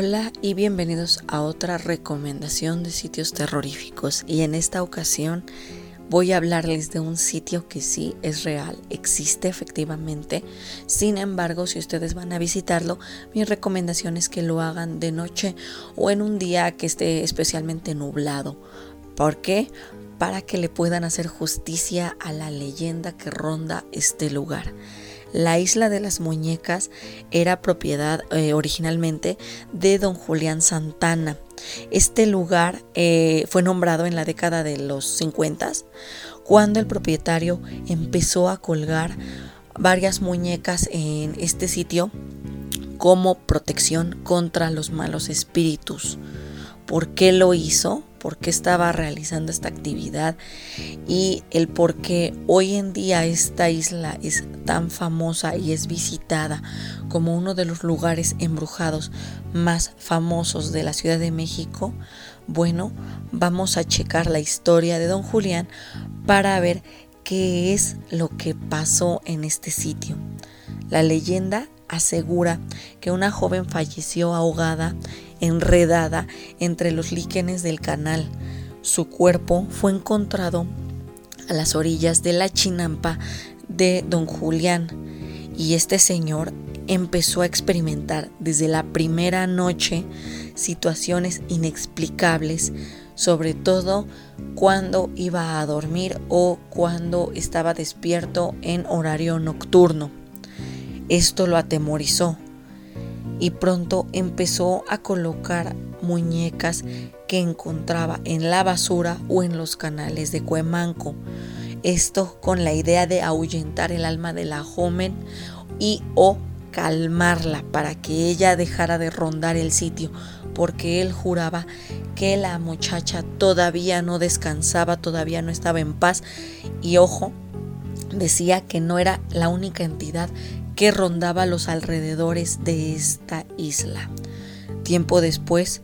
Hola y bienvenidos a otra recomendación de sitios terroríficos y en esta ocasión voy a hablarles de un sitio que sí es real, existe efectivamente. Sin embargo, si ustedes van a visitarlo, mi recomendación es que lo hagan de noche o en un día que esté especialmente nublado. ¿Por qué? Para que le puedan hacer justicia a la leyenda que ronda este lugar. La isla de las muñecas era propiedad eh, originalmente de don Julián Santana. Este lugar eh, fue nombrado en la década de los 50 cuando el propietario empezó a colgar varias muñecas en este sitio como protección contra los malos espíritus. ¿Por qué lo hizo? por qué estaba realizando esta actividad y el por qué hoy en día esta isla es tan famosa y es visitada como uno de los lugares embrujados más famosos de la Ciudad de México, bueno, vamos a checar la historia de don Julián para ver qué es lo que pasó en este sitio. La leyenda asegura que una joven falleció ahogada enredada entre los líquenes del canal. Su cuerpo fue encontrado a las orillas de la chinampa de don Julián y este señor empezó a experimentar desde la primera noche situaciones inexplicables, sobre todo cuando iba a dormir o cuando estaba despierto en horario nocturno. Esto lo atemorizó y pronto empezó a colocar muñecas que encontraba en la basura o en los canales de Cuemanco. Esto con la idea de ahuyentar el alma de la joven y o calmarla para que ella dejara de rondar el sitio, porque él juraba que la muchacha todavía no descansaba, todavía no estaba en paz y ojo, decía que no era la única entidad que rondaba los alrededores de esta isla. Tiempo después,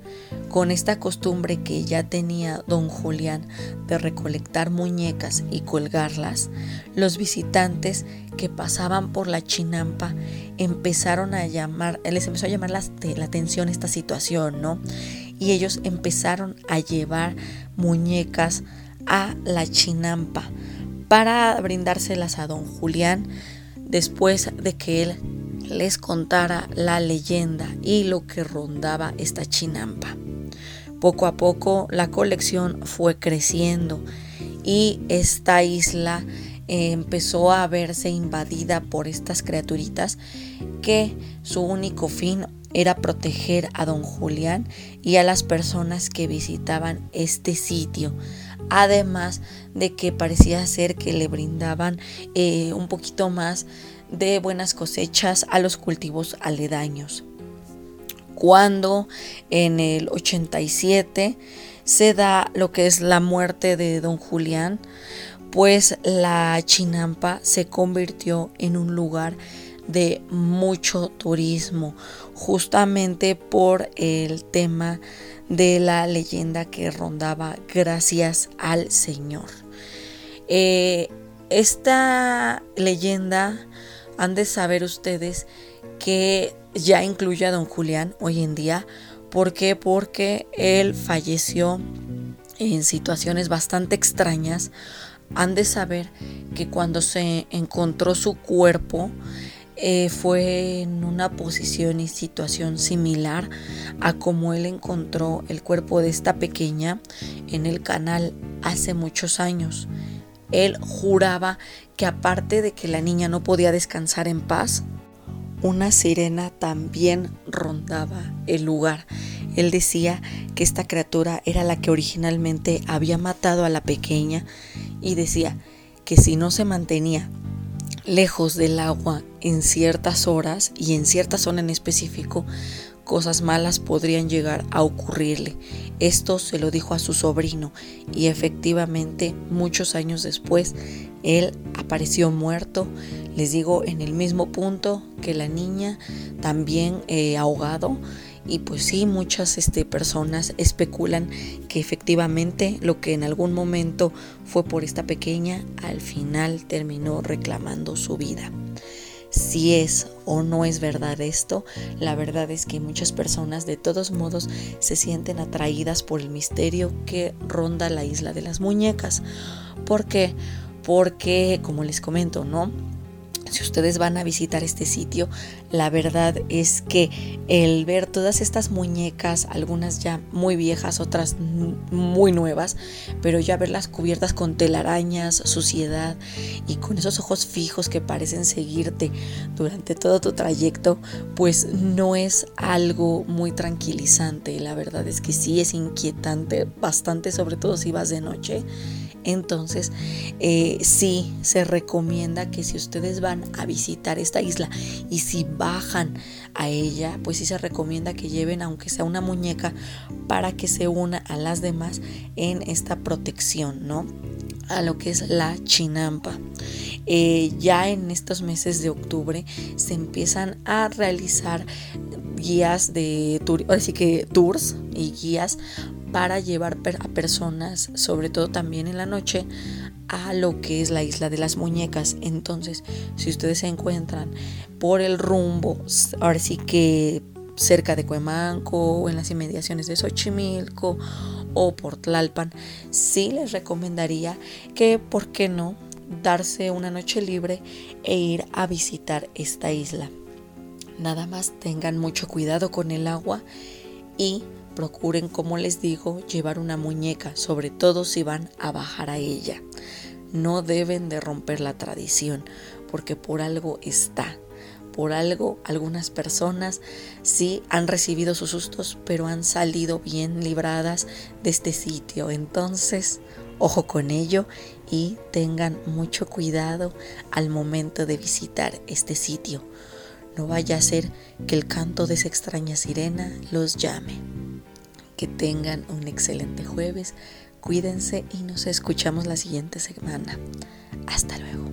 con esta costumbre que ya tenía don Julián de recolectar muñecas y colgarlas, los visitantes que pasaban por la chinampa empezaron a llamar, les empezó a llamar la, la atención esta situación, ¿no? Y ellos empezaron a llevar muñecas a la chinampa para brindárselas a don Julián después de que él les contara la leyenda y lo que rondaba esta chinampa. Poco a poco la colección fue creciendo y esta isla empezó a verse invadida por estas criaturitas que su único fin era proteger a don Julián y a las personas que visitaban este sitio, además de que parecía ser que le brindaban eh, un poquito más de buenas cosechas a los cultivos aledaños. Cuando en el 87 se da lo que es la muerte de don Julián, pues la Chinampa se convirtió en un lugar de mucho turismo, justamente por el tema de la leyenda que rondaba gracias al Señor. Eh, esta leyenda han de saber ustedes que ya incluye a don Julián hoy en día. ¿Por qué? Porque él falleció en situaciones bastante extrañas. Han de saber que cuando se encontró su cuerpo, eh, fue en una posición y situación similar a como él encontró el cuerpo de esta pequeña en el canal hace muchos años. Él juraba que aparte de que la niña no podía descansar en paz, una sirena también rondaba el lugar. Él decía que esta criatura era la que originalmente había matado a la pequeña y decía que si no se mantenía lejos del agua en ciertas horas y en cierta zona en específico, cosas malas podrían llegar a ocurrirle. Esto se lo dijo a su sobrino y efectivamente muchos años después él apareció muerto, les digo, en el mismo punto que la niña, también eh, ahogado. Y pues sí, muchas este, personas especulan que efectivamente lo que en algún momento fue por esta pequeña, al final terminó reclamando su vida. Si es o no es verdad esto. La verdad es que muchas personas de todos modos se sienten atraídas por el misterio que ronda la isla de las muñecas. ¿Por qué? Porque, como les comento, ¿no? Si ustedes van a visitar este sitio, la verdad es que el ver todas estas muñecas, algunas ya muy viejas, otras muy nuevas, pero ya verlas cubiertas con telarañas, suciedad y con esos ojos fijos que parecen seguirte durante todo tu trayecto, pues no es algo muy tranquilizante. La verdad es que sí es inquietante, bastante, sobre todo si vas de noche. Entonces, eh, sí se recomienda que si ustedes van a visitar esta isla y si bajan a ella, pues sí se recomienda que lleven aunque sea una muñeca para que se una a las demás en esta protección, ¿no? A lo que es la chinampa. Eh, ya en estos meses de octubre se empiezan a realizar guías de tour, así que tours y guías para llevar a personas, sobre todo también en la noche, a lo que es la isla de las muñecas. Entonces, si ustedes se encuentran por el rumbo, ahora sí que cerca de Cuemanco o en las inmediaciones de Xochimilco o por Tlalpan, sí les recomendaría que, ¿por qué no?, darse una noche libre e ir a visitar esta isla. Nada más tengan mucho cuidado con el agua y Procuren, como les digo, llevar una muñeca, sobre todo si van a bajar a ella. No deben de romper la tradición, porque por algo está. Por algo algunas personas sí han recibido sus sustos, pero han salido bien libradas de este sitio. Entonces, ojo con ello y tengan mucho cuidado al momento de visitar este sitio. No vaya a ser que el canto de esa extraña sirena los llame. Que tengan un excelente jueves, cuídense y nos escuchamos la siguiente semana. Hasta luego.